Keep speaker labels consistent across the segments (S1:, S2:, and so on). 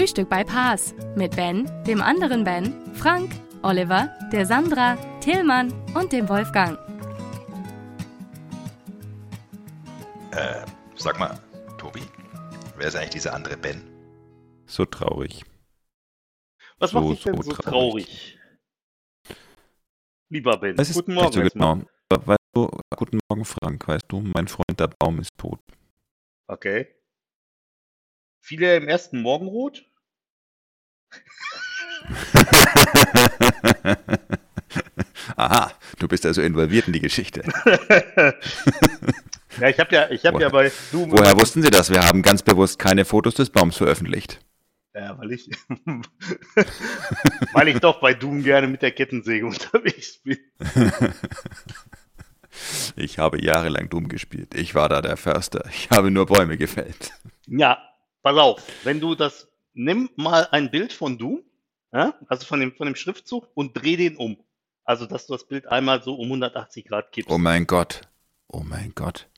S1: Frühstück bei Paas mit Ben, dem anderen Ben, Frank, Oliver, der Sandra, Tillmann und dem Wolfgang.
S2: Äh, sag mal, Tobi, wer ist eigentlich dieser andere Ben?
S3: So traurig.
S4: Was
S3: So,
S4: macht dich denn
S3: so
S4: so
S3: traurig.
S4: traurig? Lieber Ben,
S3: Das ist
S4: guten Morgen.
S3: so
S4: erstmal.
S3: genau. Weißt du, guten Morgen, Frank. Weißt du, mein Freund, der Baum ist tot.
S4: Okay. Viele im ersten Morgenrot?
S3: Aha, du bist also involviert in die Geschichte.
S4: ja, ich habe ja, ich habe ja bei Doom
S3: Woher wussten Sie das? Wir haben ganz bewusst keine Fotos des Baums veröffentlicht.
S4: Ja, weil ich, weil ich doch bei Doom gerne mit der Kettensäge unterwegs bin.
S3: Ich habe jahrelang Doom gespielt. Ich war da der Förster. Ich habe nur Bäume gefällt.
S4: Ja, pass auf, wenn du das, nimm mal ein Bild von Doom, ja, also von dem, von dem Schriftzug und dreh den um. Also, dass du das Bild einmal so um 180 Grad kippst.
S3: Oh mein Gott. Oh mein Gott.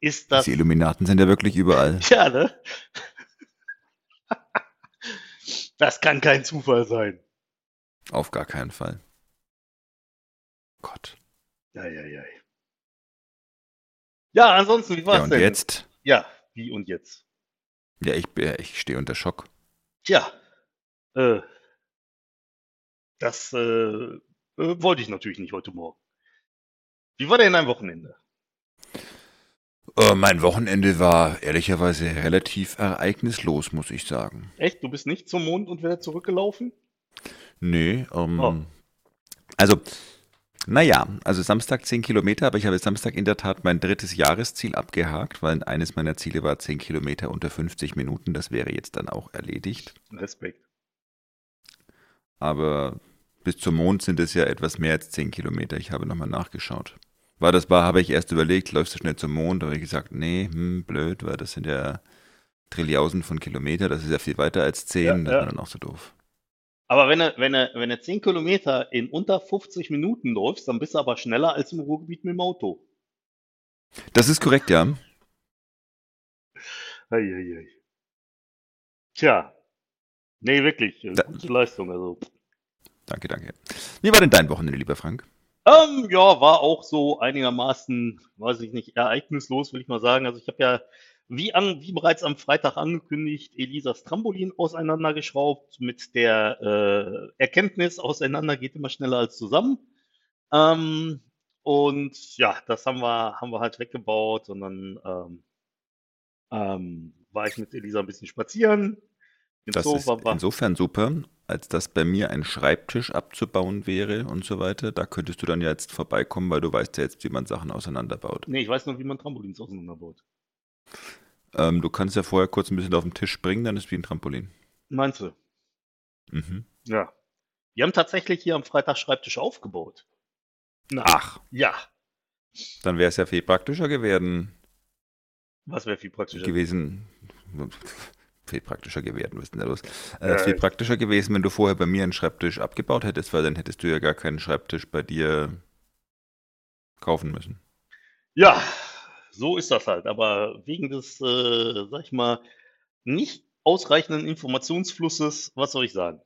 S4: Ist das,
S3: Die Illuminaten sind ja wirklich überall.
S4: ja, ne? Das kann kein Zufall sein.
S3: Auf gar keinen Fall. Gott.
S4: Ja, ja, ja. Ja, ansonsten, wie war's
S3: Ja, und
S4: denn?
S3: jetzt?
S4: Ja, wie und jetzt?
S3: Ja, ich, ich stehe unter Schock.
S4: Tja, äh, das äh, äh, wollte ich natürlich nicht heute Morgen. Wie war denn dein Wochenende?
S3: Äh, mein Wochenende war ehrlicherweise relativ ereignislos, muss ich sagen.
S4: Echt? Du bist nicht zum Mond und wieder zurückgelaufen?
S3: Nee, ähm,
S4: Oh.
S3: also, naja, also Samstag 10 Kilometer, aber ich habe Samstag in der Tat mein drittes Jahresziel abgehakt, weil eines meiner Ziele war 10 Kilometer unter 50 Minuten. Das wäre jetzt dann auch erledigt.
S4: Respekt.
S3: Aber bis zum Mond sind es ja etwas mehr als 10 Kilometer. Ich habe nochmal nachgeschaut. Weil das war, habe ich erst überlegt, läufst du schnell zum Mond? Da habe ich gesagt, nee, hm, blöd, weil das sind ja Trilliausen von Kilometer, das ist ja viel weiter als 10,
S4: Ja,
S3: das
S4: ja.
S3: war dann auch so doof.
S4: Aber wenn du, wenn du, wenn du 10 Kilometer in unter 50 Minuten läufst, dann bist du aber schneller als im Ruhrgebiet mit dem Auto.
S3: Das ist korrekt, ja.
S4: Eieiei. Tja. Nee, wirklich.
S3: Da-
S4: Gute Leistung. Also.
S3: Danke, danke. Wie war denn dein Wochenende, lieber Frank?
S4: Ähm, ja, war auch so einigermaßen, weiß ich nicht, ereignislos, will ich mal sagen. Also ich habe ja, wie, an, wie bereits am Freitag angekündigt, Elisas Trampolin auseinandergeschraubt mit der äh, Erkenntnis, auseinander geht immer schneller als zusammen. Ähm, und ja, das haben wir, haben wir halt weggebaut und dann ähm, ähm, war ich mit Elisa ein bisschen spazieren. Im
S3: Das
S4: Zoo
S3: ist insofern super, als dass bei mir ein Schreibtisch abzubauen wäre und so weiter. Da könntest du dann ja jetzt vorbeikommen, weil du weißt ja jetzt, wie man Sachen auseinanderbaut.
S4: Nee, ich weiß noch, wie man Trampolins auseinanderbaut.
S3: Ähm, du kannst ja vorher kurz ein bisschen auf den Tisch springen, dann ist wie ein Trampolin.
S4: Meinst du?
S3: Mhm.
S4: Ja. Wir haben tatsächlich hier am Freitag Schreibtisch aufgebaut. Na,
S3: Ach,
S4: ja.
S3: dann wäre es ja viel praktischer gewesen.
S4: Was wäre viel praktischer?
S3: gewesen. Viel praktischer gewesen, was ist denn da los? Äh,
S4: Ja,
S3: viel praktischer gewesen, wenn du vorher bei mir einen Schreibtisch abgebaut hättest, weil dann hättest du ja gar keinen Schreibtisch bei dir kaufen müssen.
S4: Ja, so ist das halt. Aber wegen des, äh, sag ich mal, nicht ausreichenden Informationsflusses, was soll ich sagen?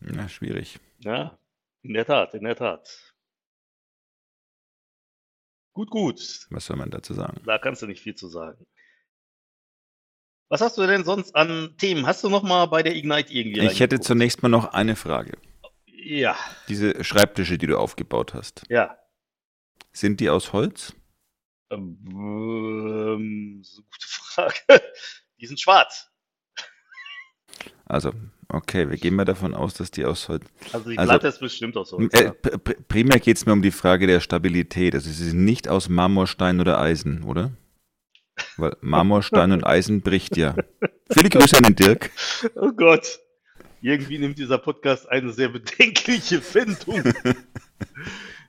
S3: Ja, schwierig.
S4: Ja, in der Tat, in der Tat. Gut, gut.
S3: Was soll man dazu sagen?
S4: Da kannst du nicht viel zu sagen. Was hast du denn sonst an Themen? Hast du noch mal bei der Ignite irgendwie
S3: Ich hätte zunächst mal noch eine Frage.
S4: Ja,
S3: Diese Schreibtische, die du aufgebaut hast,
S4: ja.
S3: sind die aus Holz?
S4: Ähm, so gute Frage. Die sind schwarz.
S3: Also, okay, wir gehen mal davon aus, dass die aus Holz.
S4: Also die
S3: Also,
S4: Platte ist bestimmt aus Holz.
S3: Äh, primär geht es mir um die Frage der Stabilität. Also, sie sind nicht aus Marmorstein oder Eisen, oder? Weil Marmorstein und Eisen bricht ja. Viele Grüße an den Dirk.
S4: Oh Gott. Irgendwie nimmt dieser Podcast eine sehr bedenkliche Wendung.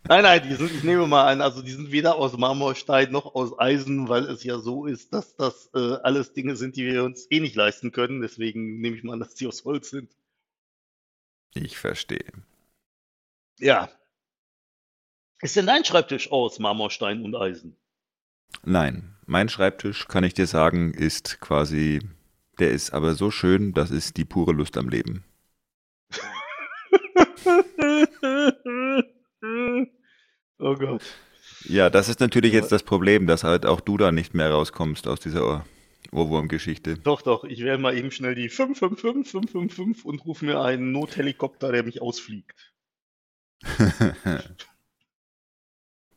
S4: Nein, nein, die sind, ich nehme mal an, also die sind weder aus Marmorstein noch aus Eisen, weil es ja so ist, dass das äh, alles Dinge sind, die wir uns eh nicht leisten können. Deswegen nehme ich mal an, dass die aus Holz sind.
S3: Ich verstehe.
S4: Ja. Ist denn dein Schreibtisch aus Marmorstein und Eisen?
S3: Nein, mein Schreibtisch, kann ich dir sagen, ist quasi, der ist aber so schön, das ist die pure Lust am Leben.
S4: oh Gott.
S3: Ja, das ist natürlich jetzt das Problem, dass halt auch du da nicht mehr rauskommst aus dieser Ohr Ohrwurm-Geschichte.
S4: Doch, doch, ich wähle mal eben schnell die 555, 555 und rufe mir einen Nothelikopter, der mich ausfliegt.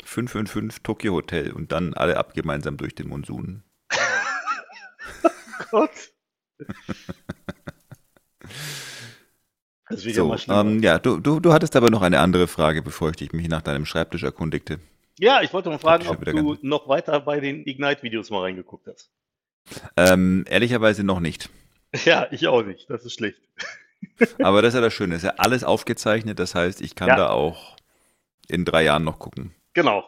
S3: 555 Tokyo Hotel und dann alle ab gemeinsam durch den Monsun.
S4: oh Gott.
S3: So, ähm, ja, du, du, du hattest aber noch eine andere Frage, bevor ich dich mich nach deinem Schreibtisch erkundigte.
S4: Ja, ich wollte mal fragen, ob du noch weiter bei den Ignite-Videos mal reingeguckt hast.
S3: Ähm, ehrlicherweise noch nicht.
S4: Ja, ich auch nicht. Das ist schlecht.
S3: Aber das ist ja das Schöne, es ist ja alles aufgezeichnet, das heißt, ich kann
S4: Ja.
S3: da auch in drei Jahren noch gucken.
S4: Genau.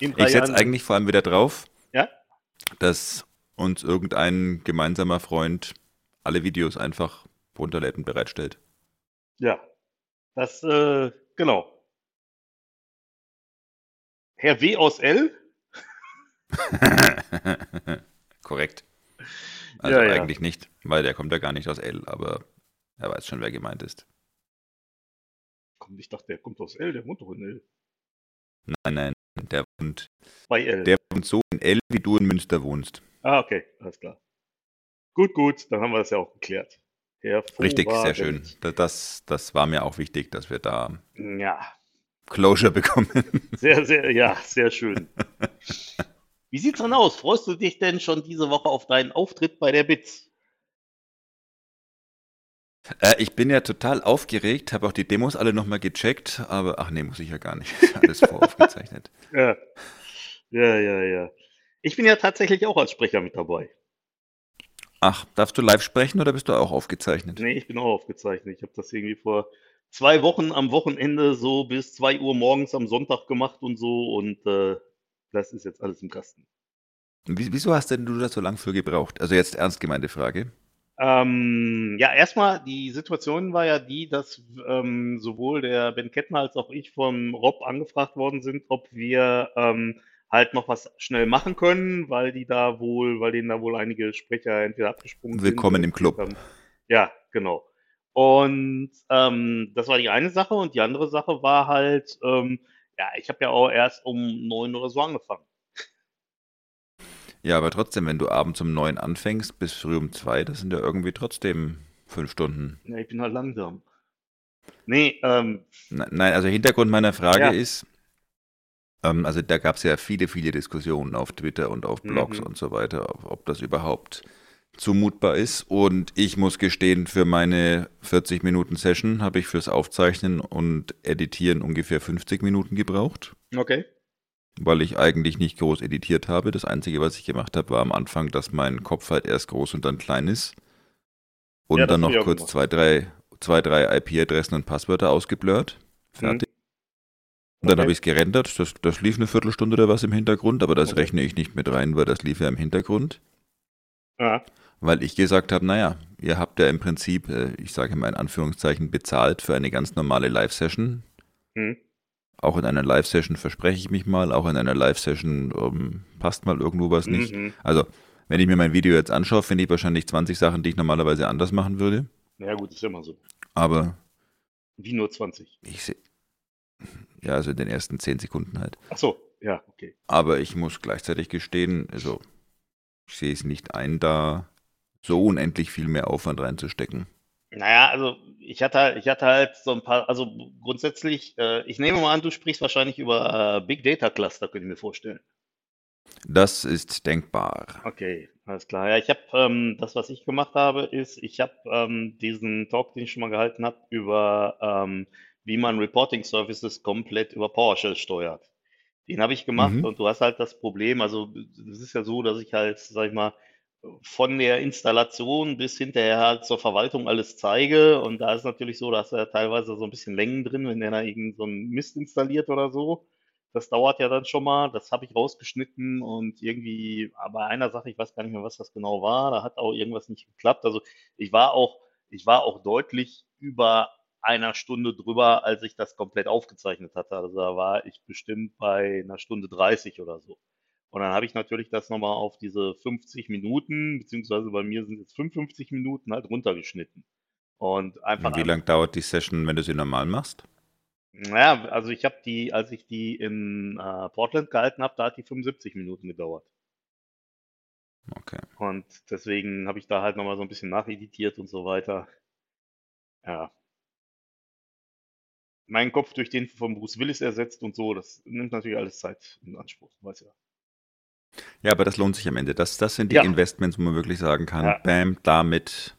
S3: Ich setze eigentlich vor allem wieder drauf,
S4: Ja?
S3: dass uns irgendein gemeinsamer Freund alle Videos einfach runterlädt und bereitstellt.
S4: Ja. Das, äh, genau. Herr W. aus L?
S3: Korrekt. Also
S4: Ja, ja.
S3: eigentlich nicht, weil der kommt ja gar nicht aus L, aber er weiß schon, wer gemeint ist.
S4: Komm, ich dachte, der kommt aus L, der wohnt doch in L.
S3: Nein, nein, der wohnt,
S4: Bei L.
S3: der wohnt so in L, wie du in Münster wohnst.
S4: Ah, okay, alles klar. Gut, gut, dann haben wir das ja auch geklärt.
S3: Richtig, sehr schön. Das, das war mir auch wichtig, dass wir da
S4: Ja,
S3: Closure bekommen.
S4: sehr, sehr, ja, sehr schön. Wie sieht's denn aus? Freust du dich denn schon diese Woche auf deinen Auftritt bei der BITS?
S3: Äh, ich bin ja total aufgeregt, habe auch die Demos alle nochmal gecheckt, aber ach nee, muss ich ja gar nicht. Ist Alles voraufgezeichnet.
S4: Ja. Ja, ja, ja. Ich bin ja tatsächlich auch als Sprecher mit dabei.
S3: Ach, darfst du live sprechen oder bist du auch aufgezeichnet?
S4: Nee, ich bin auch aufgezeichnet. Ich habe das irgendwie vor zwei Wochen am Wochenende so bis 2 Uhr morgens am Sonntag gemacht und so und äh, das ist jetzt alles im Kasten.
S3: Wie- Wieso hast denn du da so lang für gebraucht? Also jetzt ernst gemeinte Frage.
S4: Ähm, ja, erstmal, die Situation war ja die, dass ähm, sowohl der Ben Kettner als auch ich vom Rob angefragt worden sind, ob wir ähm, halt noch was schnell machen können, weil die da wohl, weil denen da wohl einige Sprecher entweder abgesprungen sind.
S3: Willkommen im Club.
S4: haben. Ja, genau. Und ähm, das war die eine Sache und die andere Sache war halt, ähm, ja, ich habe ja auch erst um neun oder so angefangen.
S3: Ja, aber trotzdem, wenn du abends um neun anfängst bis früh um zwei, das sind ja irgendwie trotzdem fünf Stunden.
S4: Ja, ich bin halt langsam. Nee, ähm,
S3: Ne- Nein, also Hintergrund meiner Frage
S4: Ja.
S3: ist, also da gab es ja viele, viele Diskussionen auf Twitter und auf Blogs
S4: Mhm.
S3: und so weiter, ob, ob das überhaupt zumutbar ist. Und ich muss gestehen, für meine 40 Minuten Session habe ich fürs Aufzeichnen und Editieren ungefähr 50 Minuten gebraucht,
S4: okay.
S3: weil ich eigentlich nicht groß editiert habe. Das Einzige, was ich gemacht habe, war am Anfang, dass mein Kopf halt erst groß und dann klein ist. Und
S4: Ja,
S3: dann noch kurz zwei, drei, zwei, drei IP-Adressen und Passwörter ausgeblurrt. Fertig. Und dann
S4: Okay.
S3: habe ich es gerendert. Das, das lief eine Viertelstunde oder was im Hintergrund, aber das
S4: Okay.
S3: rechne ich nicht mit rein, weil das lief ja im Hintergrund.
S4: Ja.
S3: Weil ich gesagt habe, naja, ihr habt ja im Prinzip, äh, ich sage mal in Anführungszeichen, bezahlt für eine ganz normale Live-Session.
S4: Hm.
S3: Auch in einer Live-Session verspreche ich mich mal, auch in einer Live-Session ähm, passt mal irgendwo was nicht.
S4: Mhm.
S3: Also, wenn ich mir mein Video jetzt anschaue, finde ich wahrscheinlich 20 Sachen, die ich normalerweise anders machen würde.
S4: Ja, gut, ist ja immer so.
S3: Aber
S4: Wie nur 20.
S3: ich sehe, ja, also in den ersten 10 Sekunden halt.
S4: Ach so, ja, okay.
S3: Aber ich muss gleichzeitig gestehen, also ich sehe es nicht ein, da so unendlich viel mehr Aufwand reinzustecken.
S4: Naja, also ich hatte, halt- ich hatte halt so ein paar, also grundsätzlich, äh, ich nehme mal an, du sprichst wahrscheinlich über äh, Big Data Cluster, könnte ich mir vorstellen.
S3: Das ist denkbar.
S4: Okay, alles klar. Ja, ich habe ähm, das, was ich gemacht habe, ist, ich habe ähm, diesen Talk, den ich schon mal gehalten habe, über ähm, wie man Reporting Services komplett über PowerShell steuert. Den habe ich gemacht
S3: Mhm.
S4: und du hast halt das Problem, also es ist ja so, dass ich halt, sag ich mal, von der Installation bis hinterher halt zur Verwaltung alles zeige. Und da ist natürlich so, dass er teilweise so ein bisschen Längen drin, wenn der da irgend so einen Mist installiert oder so. Das dauert ja dann schon mal. Das habe ich rausgeschnitten und irgendwie, bei einer Sache, ich weiß gar nicht mehr, was das genau war, da hat auch irgendwas nicht geklappt. Also ich war auch, ich war auch deutlich über einer Stunde drüber, als ich das komplett aufgezeichnet hatte. Also da war ich bestimmt bei einer Stunde 30 oder so. Und dann habe ich natürlich das nochmal auf diese 50 Minuten, beziehungsweise bei mir sind es 55 Minuten halt runtergeschnitten. Und einfach.
S3: Und wie lange dauert die Session, wenn du sie normal machst?
S4: Naja, also ich habe die, als ich die in äh, Portland gehalten habe, da hat die 75 Minuten gedauert.
S3: Okay.
S4: Und deswegen habe ich da halt nochmal so ein bisschen nacheditiert und so weiter. Ja. Mein Kopf durch den von Bruce Willis ersetzt und so, das nimmt natürlich alles Zeit in Anspruch, weiß ja.
S3: Ja, aber das lohnt sich am Ende. Das, das sind die
S4: Ja.
S3: Investments, wo man wirklich sagen kann,
S4: Ja.
S3: bam, damit,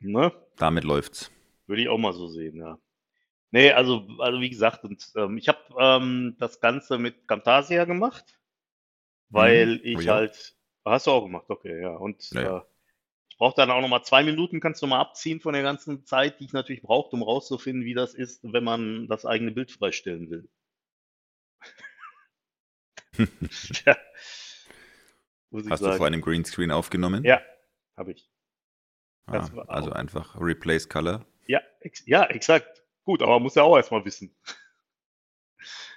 S4: Ne?
S3: damit läuft's.
S4: Würde ich auch mal so sehen, ja. Nee, also, also wie gesagt, und, ähm, ich habe ähm, das Ganze mit Camtasia gemacht, weil
S3: Mhm.
S4: ich
S3: Oh ja.
S4: halt. Hast du auch gemacht, okay, ja. Und
S3: ja.
S4: Äh, ich brauche dann auch nochmal zwei Minuten, kannst du mal abziehen von der ganzen Zeit, die ich natürlich brauche, um rauszufinden, wie das ist, wenn man das eigene Bild freistellen will. Ich
S3: Hast du
S4: sagen.
S3: vor einem Greenscreen aufgenommen?
S4: Ja, habe ich.
S3: Ah, also
S4: auch-
S3: einfach Replace Color.
S4: Ja, ex ja, exakt. Gut, aber man muss ja auch erstmal wissen.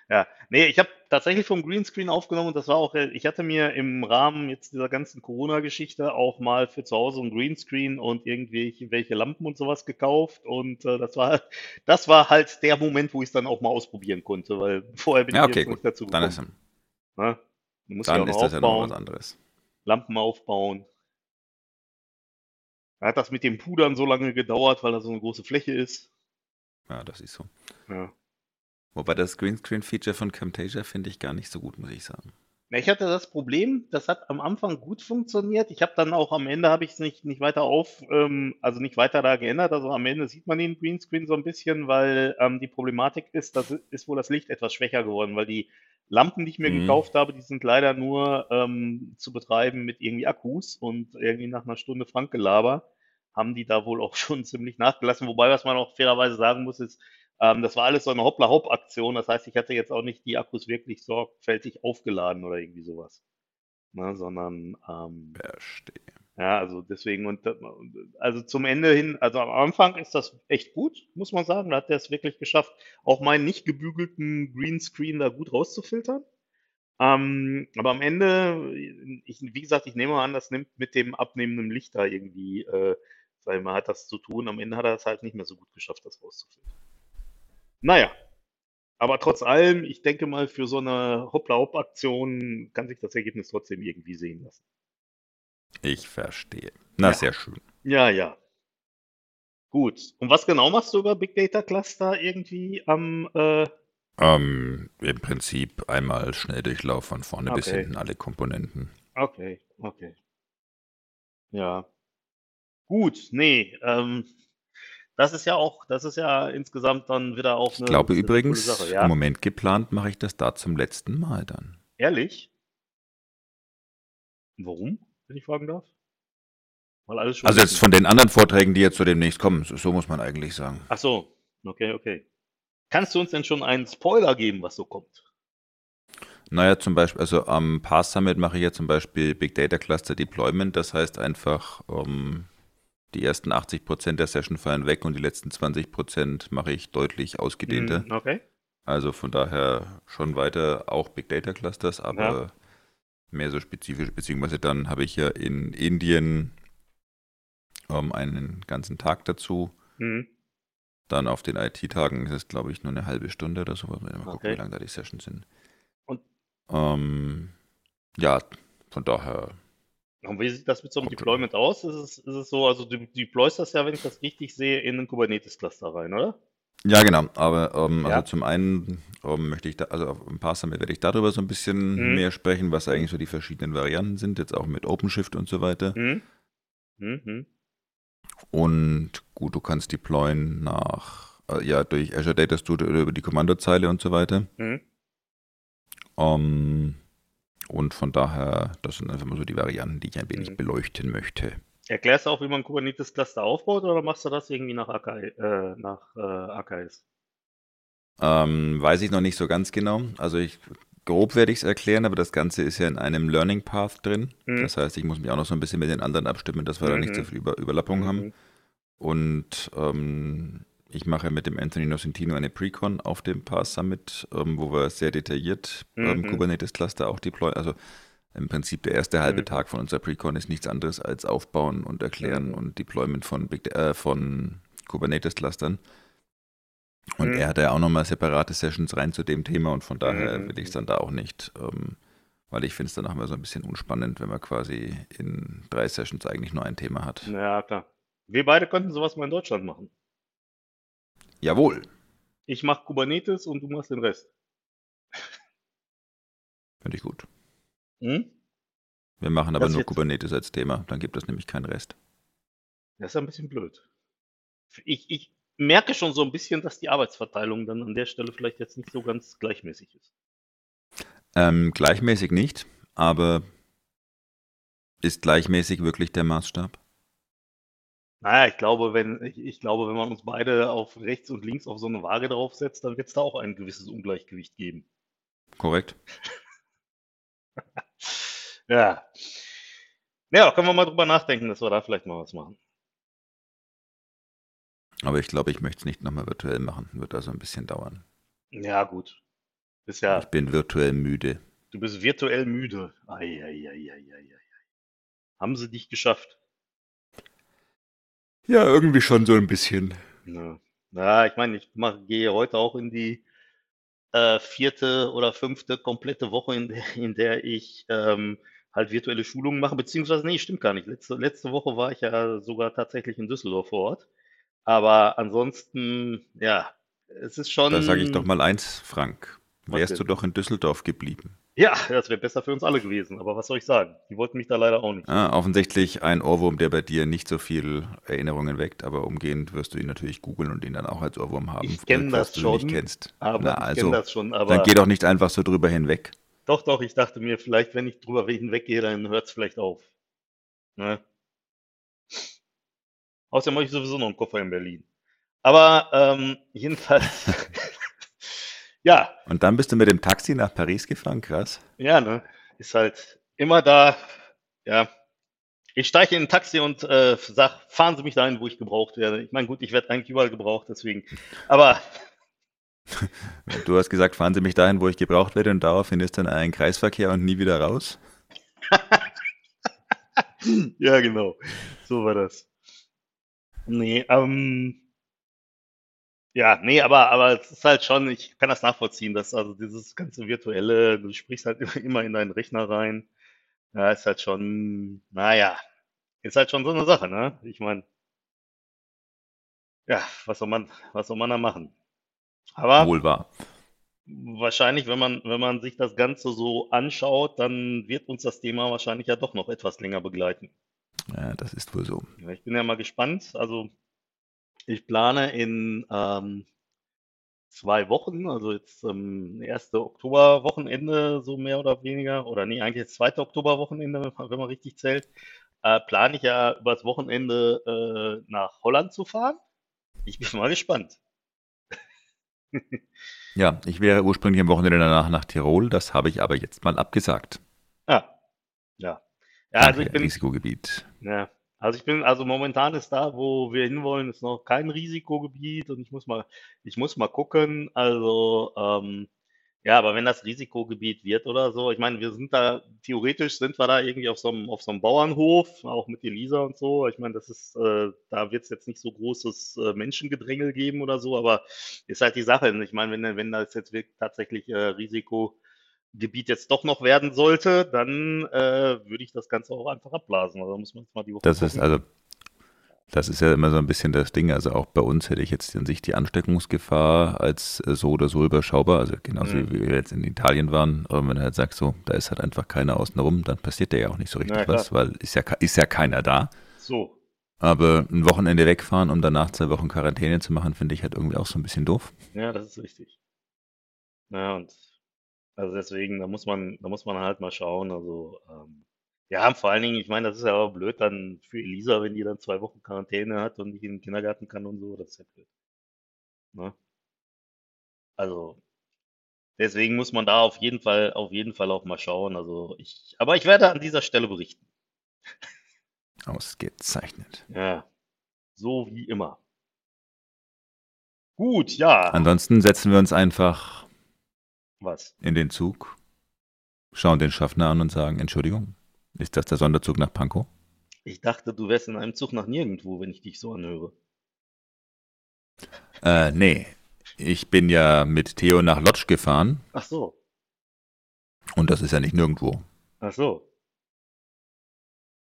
S4: Ja, nee, ich habe tatsächlich vom Greenscreen aufgenommen und das war auch, ich hatte mir im Rahmen jetzt dieser ganzen Corona-Geschichte auch mal für zu Hause ein Greenscreen und irgendwelche welche Lampen und sowas gekauft und äh, das war, das war halt der Moment, wo ich es dann auch mal ausprobieren konnte, weil vorher bin
S3: Ja,
S4: ich
S3: okay,
S4: jetzt
S3: gut.
S4: nicht dazu
S3: Dann
S4: gekommen.
S3: ist,
S4: ne? Du musst ja
S3: dann
S4: auch noch
S3: ist das ja noch was anderes.
S4: Lampen aufbauen. Da hat das mit dem Pudern so lange gedauert, weil da so eine große Fläche ist.
S3: Ja, das ist so.
S4: Ja.
S3: Wobei das Greenscreen-Feature von Camtasia finde ich gar nicht so gut, muss ich sagen.
S4: Na, ich hatte das Problem, das hat am Anfang gut funktioniert. Ich habe dann auch am Ende habe ich es nicht, nicht weiter auf, ähm, also nicht weiter da geändert. Also am Ende sieht man den Greenscreen so ein bisschen, weil ähm, die Problematik ist, das ist wohl das Licht etwas schwächer geworden, weil die Lampen, die ich mir
S3: Mhm.
S4: gekauft habe, die sind leider nur ähm, zu betreiben mit irgendwie Akkus und irgendwie nach einer Stunde Frankgelaber haben die da wohl auch schon ziemlich nachgelassen. Wobei, was man auch fairerweise sagen muss, ist, ähm, das war alles so eine Hoppla-Hopp-Aktion. Das heißt, ich hatte jetzt auch nicht die Akkus wirklich sorgfältig aufgeladen oder irgendwie sowas. Ne, sondern, ähm,
S3: Verstehe.
S4: ja, also deswegen, und das- also zum Ende hin, also am Anfang ist das echt gut, muss man sagen. Da hat er es wirklich geschafft, auch meinen nicht gebügelten Greenscreen da gut rauszufiltern. Ähm, aber am Ende, ich, wie gesagt, ich nehme an, das nimmt mit dem abnehmenden Licht da irgendwie, äh, sag ich mal, hat das zu tun. Am Ende hat er es halt nicht mehr so gut geschafft, das rauszufiltern. Naja, aber trotz allem, ich denke mal, für so eine Hoppla-Hopp-Aktion kann sich das Ergebnis trotzdem irgendwie sehen lassen.
S3: Ich verstehe. Na,
S4: Ja.
S3: sehr schön.
S4: Ja, ja. Gut. Und was genau machst du über Big Data Cluster irgendwie am, äh,
S3: Ähm, Im Prinzip einmal Schnelldurchlauf von vorne bis
S4: Okay.
S3: hinten, alle Komponenten.
S4: okay, okay. Ja. Gut, nee, ähm, das ist ja auch, das ist ja insgesamt dann wieder auch
S3: Ich
S4: eine,
S3: glaube
S4: eine
S3: übrigens,
S4: Sache,
S3: im
S4: ja.
S3: Moment geplant mache ich das da zum letzten Mal dann.
S4: Ehrlich? Warum, wenn ich fragen darf? Weil alles schon
S3: Also jetzt von den anderen Vorträgen, die jetzt so demnächst kommen, so, muss man eigentlich sagen.
S4: Ach so, okay, okay. Kannst du uns denn schon einen Spoiler geben, was so kommt?
S3: Naja, zum Beispiel, also am Pass Summit mache ich ja zum Beispiel Big Data Cluster Deployment. Das heißt einfach, ähm, die ersten 80% der Session fallen weg und die letzten 20% mache ich deutlich ausgedehnter.
S4: Hm, okay.
S3: Also von daher schon weiter auch Big Data Clusters, aber
S4: Ja.
S3: mehr so spezifisch, beziehungsweise dann habe ich ja in Indien ähm, einen ganzen Tag dazu.
S4: Hm.
S3: Dann auf den IT-Tagen ist es, glaube ich, nur eine halbe Stunde oder so. Mal gucken,
S4: Okay.
S3: wie lange da die Sessions sind.
S4: Und-
S3: ähm, ja, von daher,
S4: Und wie sieht das mit so einem
S3: Kommt
S4: Deployment aus? Ist es, ist es so, also du deployst das ja, wenn ich das richtig sehe, in einen Kubernetes-Cluster rein, oder?
S3: ja genau, aber ähm,
S4: Ja.
S3: also zum einen ähm, möchte ich da, also auf ein paar Summit werde ich darüber so ein bisschen
S4: Mhm.
S3: mehr sprechen, was eigentlich so die verschiedenen Varianten sind, jetzt auch mit OpenShift und so weiter.
S4: Hm? Hm, hm.
S3: Und gut, du kannst deployen nach, äh, ja, durch Azure Data Studio oder über die Kommandozeile und so weiter.
S4: Hm.
S3: Ähm, und von daher, das sind einfach mal so die Varianten, die ich ein wenig
S4: Mhm.
S3: beleuchten möchte.
S4: Erklärst du auch, wie man Kubernetes Cluster aufbaut oder machst du das irgendwie nach, AK, äh, nach äh, AKS?
S3: Ähm, weiß ich noch nicht so ganz genau. Also ich grob werde ich es erklären, aber das Ganze ist ja in einem Learning Path drin.
S4: Mhm.
S3: Das heißt, ich muss mich auch noch so ein bisschen mit den anderen abstimmen, dass wir da nicht
S4: Mhm.
S3: so viel Über Überlappung haben.
S4: Mhm.
S3: Und ähm, ich mache mit dem Anthony Nocentino eine Precon auf dem Path Summit, ähm, wo wir sehr detailliert ähm,
S4: Mhm.
S3: Kubernetes Cluster auch deployen. Also im Prinzip der erste halbe
S4: Mhm.
S3: Tag von unserer Precon ist nichts anderes als Aufbauen und Erklären
S4: Mhm.
S3: und Deployment von, Big, äh, von Kubernetes Clustern. Und
S4: Mhm.
S3: er hatte ja auch nochmal separate Sessions rein zu dem Thema und von daher
S4: Mhm.
S3: will ich es dann da auch nicht, ähm, weil ich finde es dann auch mal so ein bisschen unspannend, wenn man quasi in drei Sessions eigentlich nur ein Thema hat.
S4: Ja, klar. Wir beide könnten sowas mal in Deutschland machen.
S3: Jawohl,
S4: Ich mache Kubernetes und du machst den Rest.
S3: finde ich gut.
S4: Hm?
S3: Wir machen aber
S4: Das
S3: nur Kubernetes als Thema, dann gibt es nämlich keinen Rest.
S4: Das ist ein bisschen blöd. Ich, ich merke schon so ein bisschen, dass die Arbeitsverteilung dann an der Stelle vielleicht jetzt nicht so ganz gleichmäßig ist.
S3: Ähm, gleichmäßig nicht, aber ist gleichmäßig wirklich der Maßstab?
S4: Naja, ich glaube, wenn, ich, ich glaube, wenn man uns beide auf rechts und links auf so eine Waage draufsetzt, dann wird es da auch ein gewisses Ungleichgewicht geben.
S3: Korrekt?
S4: Ja. Ja, können wir mal drüber nachdenken, dass wir da vielleicht mal was machen.
S3: Aber ich glaube, ich möchte es nicht nochmal virtuell machen. Wird also ein bisschen dauern.
S4: Ja, gut. Bist ja,
S3: Ich bin virtuell müde.
S4: du bist virtuell müde. Eieieiei. Haben sie dich geschafft?
S3: Ja, irgendwie schon so ein bisschen.
S4: Ja, ja ich meine, ich mach, gehe heute auch in die äh, vierte oder fünfte komplette Woche, in der, in der ich ähm, halt virtuelle Schulungen mache, beziehungsweise, nee, stimmt gar nicht. Letzte, letzte Woche war ich ja sogar tatsächlich in Düsseldorf vor Ort. Aber ansonsten, ja, es ist schon.
S3: Da sage ich doch mal eins, Frank. Wärst
S4: denn?
S3: du doch in Düsseldorf geblieben.
S4: Ja, das wäre besser für uns alle gewesen. Aber was soll ich sagen? Die wollten mich da leider auch nicht.
S3: Ah, offensichtlich ein Ohrwurm, der bei dir nicht so viel Erinnerungen weckt, aber umgehend wirst du ihn natürlich googeln und ihn dann auch als Ohrwurm haben,
S4: Ich kenn das
S3: du ihn nicht
S4: schon,
S3: kennst.
S4: Aber
S3: Na,
S4: ich
S3: also,
S4: kenne das schon. Aber
S3: dann geh doch nicht einfach so drüber hinweg.
S4: Doch, doch, ich dachte mir, vielleicht, wenn ich drüber hinweggehe, dann hört es vielleicht auf. Ne? Außerdem habe ich sowieso noch einen Koffer in Berlin. Aber ähm, jedenfalls, ja,
S3: Und dann bist du mit dem Taxi nach Paris gefahren, krass.
S4: ja, ne, ist halt immer da, ja. Ich steige in ein Taxi und äh, sag, fahren Sie mich dahin, wo ich gebraucht werde. Ich meine, gut, ich werde eigentlich überall gebraucht, deswegen. Aber
S3: Du hast gesagt, fahren Sie mich dahin, wo ich gebraucht werde und daraufhin ist dann ein Kreisverkehr und nie wieder raus.
S4: ja, genau. So war das. Nee, ähm. Ja, nee, aber, aber es ist halt schon, ich kann das nachvollziehen, dass also dieses ganze Virtuelle, du sprichst halt immer, in deinen Rechner rein. Ja, ist halt schon, naja, ist halt schon so eine Sache, ne? Ich meine, ja, was soll man, was soll man da machen? Aber
S3: Wohl wahr.
S4: wahrscheinlich, wenn man, wenn man sich das Ganze so anschaut, dann wird uns das Thema wahrscheinlich ja doch noch etwas länger begleiten.
S3: Ja, das ist wohl so.
S4: Ich bin ja mal gespannt. Also ich plane in ähm, zwei Wochen, also jetzt ähm, erste Oktoberwochenende, so mehr oder weniger, oder nee, eigentlich das zweite Oktoberwochenende, wenn man, richtig zählt, äh, plane ich ja übers Wochenende äh, nach Holland zu fahren. Ich bin mal gespannt.
S3: Ja, ich wäre ursprünglich am Wochenende danach nach Tirol, das habe ich aber jetzt mal abgesagt.
S4: Ah, ja. Ja, also ich
S3: Danke,
S4: bin,
S3: Risikogebiet.
S4: Ja, also ich bin, also momentan ist da, wo wir hinwollen, ist noch kein Risikogebiet und ich muss mal, ich muss mal gucken. Also, ähm, ja, aber wenn das Risikogebiet wird oder so, ich meine, wir sind da, theoretisch sind wir da irgendwie auf so einem, auf so einem Bauernhof, auch mit Elisa und so. Ich meine, das ist, äh, da wird es jetzt nicht so großes äh, Menschengedrängel geben oder so, aber ist halt die Sache. Ich meine, wenn, wenn das jetzt wirklich tatsächlich äh, Risikogebiet jetzt doch noch werden sollte, dann äh, würde ich das Ganze auch einfach abblasen. Also muss man jetzt mal die Woche
S3: Das ist also, das ist ja immer so ein bisschen das Ding. Also auch bei uns hätte ich jetzt an sich die Ansteckungsgefahr als äh, so oder so überschaubar. Also genauso
S4: Mhm.
S3: wie wir jetzt in Italien waren. Aber wenn du halt sagst, so, da ist halt einfach keiner außenrum, dann passiert ja auch nicht so richtig
S4: Ja,
S3: was, weil ist ja, ist ja keiner da.
S4: So.
S3: Aber ein Wochenende wegfahren, um danach zwei Wochen Quarantäne zu machen, finde ich halt irgendwie auch so ein bisschen doof.
S4: Ja, das ist richtig. Ja, und Also deswegen, da muss man, da muss man halt mal schauen. Also, ähm, ja, und vor allen Dingen, ich meine, das ist ja auch blöd dann für Elisa, wenn die dann zwei Wochen Quarantäne hat und nicht in den Kindergarten kann und so, das ist ja blöd. Ne? Also, deswegen muss man da auf jeden Fall, auf jeden Fall auch mal schauen. Also ich, aber ich werde an dieser Stelle berichten.
S3: Ausgezeichnet.
S4: Ja, so wie immer. Gut, ja.
S3: Ansonsten setzen wir uns einfach
S4: Was?
S3: in den Zug, schauen den Schaffner an und sagen, Entschuldigung, ist das der Sonderzug nach Pankow?
S4: Ich dachte, du wärst in einem Zug nach nirgendwo, wenn ich dich so anhöre.
S3: Äh, nee. Ich bin ja mit Theo nach Lodz gefahren
S4: Ach so,
S3: und das ist ja nicht nirgendwo.
S4: ach so.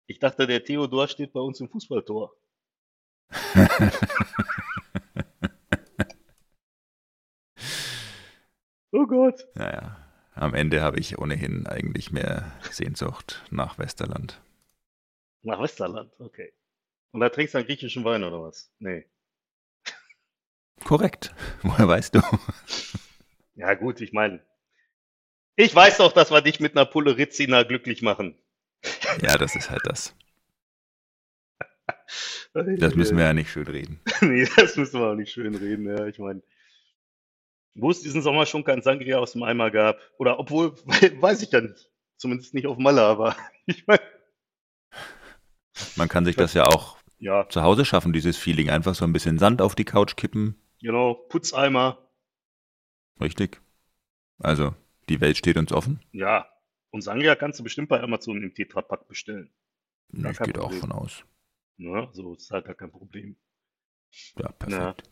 S4: Ich dachte, der Theodor steht bei uns im Fußballtor. Oh Gott.
S3: Naja, am Ende habe ich ohnehin eigentlich mehr Sehnsucht nach Westerland.
S4: Nach Westerland, okay. Und da trinkst du einen griechischen Wein oder was? Nee.
S3: Korrekt. Woher weißt du?
S4: Ja, gut, ich meine. Ich weiß doch, dass wir dich mit einer Pulle Rizzina glücklich machen.
S3: Ja, das ist halt das. Das müssen wir ja nicht schön reden.
S4: nee, das müssen wir auch nicht schön reden, ja. Ich meine, wo es diesen Sommer schon kein Sangria aus dem Eimer gab. Oder obwohl, weiß ich ja nicht. Zumindest nicht auf Malle, aber ich meine,
S3: Man kann sich das ja auch
S4: ja,
S3: zu Hause schaffen, dieses Feeling. Einfach so ein bisschen Sand auf die Couch kippen.
S4: genau, Putzeimer,
S3: Richtig. Also, die Welt steht uns offen.
S4: ja. Und Sangria kannst du bestimmt bei Amazon im Tetrapack bestellen. Gar
S3: Ich
S4: kein
S3: gehe auch von aus.
S4: Ne? So ist halt gar kein Problem.
S3: Ja, perfekt.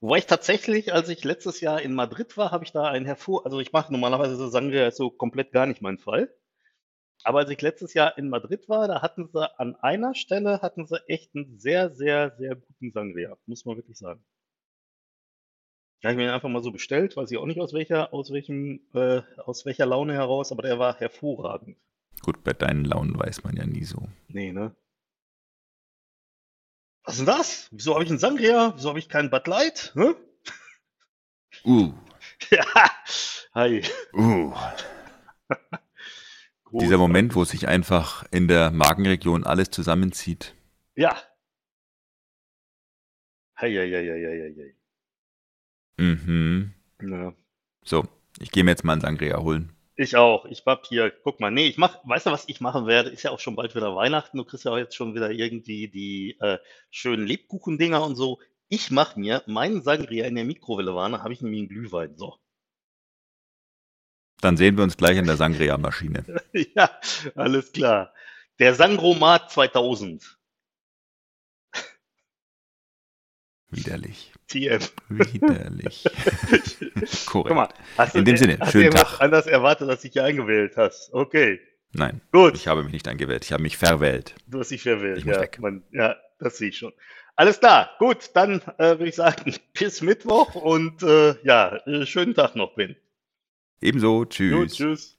S4: Wobei ich tatsächlich, als ich letztes Jahr in Madrid war, habe ich da einen hervor, also ich mache normalerweise so Sangria ist so komplett gar nicht mein Fall. Aber als ich letztes Jahr in Madrid war, da hatten sie an einer Stelle hatten sie echt einen sehr, sehr, sehr guten Sangria, muss man wirklich sagen. Da habe ich mir den einfach mal so bestellt, weiß ich auch nicht aus welcher, aus welchem, äh, aus welcher Laune heraus, aber der war hervorragend.
S3: Gut, bei deinen Launen weiß man ja nie so.
S4: Nee, ne? Was ist denn das? Wieso habe ich einen Sangria? Wieso habe ich keinen Bud Light? Hä?
S3: Uh,
S4: Ja, hi.
S3: uh. Dieser Moment, wo sich einfach in der Magenregion alles zusammenzieht.
S4: Ja. Hei, hei, hei, hei, hei.
S3: Mhm.
S4: Ja.
S3: So, ich gehe mir jetzt mal einen Sangria holen.
S4: Ich auch. Ich hab hier, guck mal, nee, ich mach, weißt du, was ich machen werde? Ist ja auch schon bald wieder Weihnachten. Du kriegst ja auch jetzt schon wieder irgendwie die äh, schönen Lebkuchendinger und so. Ich mach mir meinen Sangria in der Mikrowelle warne, habe ich nämlich einen Glühwein. So.
S3: Dann sehen wir uns gleich in der Sangria-Maschine.
S4: ja, alles klar. Der Sangromat 2000.
S3: Widerlich.
S4: TM.
S3: Widerlich.
S4: Guck
S3: Korrekt.
S4: mal, hast
S3: In
S4: du,
S3: dem Sinne,
S4: hast du
S3: schönen
S4: irgendwas
S3: Tag.
S4: anders erwartet, als ich hier eingewählt hast? Okay,
S3: Nein,
S4: gut.
S3: ich habe mich nicht eingewählt. Ich habe mich verwählt.
S4: Du hast dich verwählt,
S3: Ich muss
S4: ja.
S3: weg.
S4: Man, ja, das sehe ich schon. Alles klar, gut, dann äh, würde ich sagen, bis Mittwoch und äh, ja, äh, schönen Tag noch, Ben.
S3: Ebenso.
S4: Gut,
S3: Tschüss.
S4: tschüss.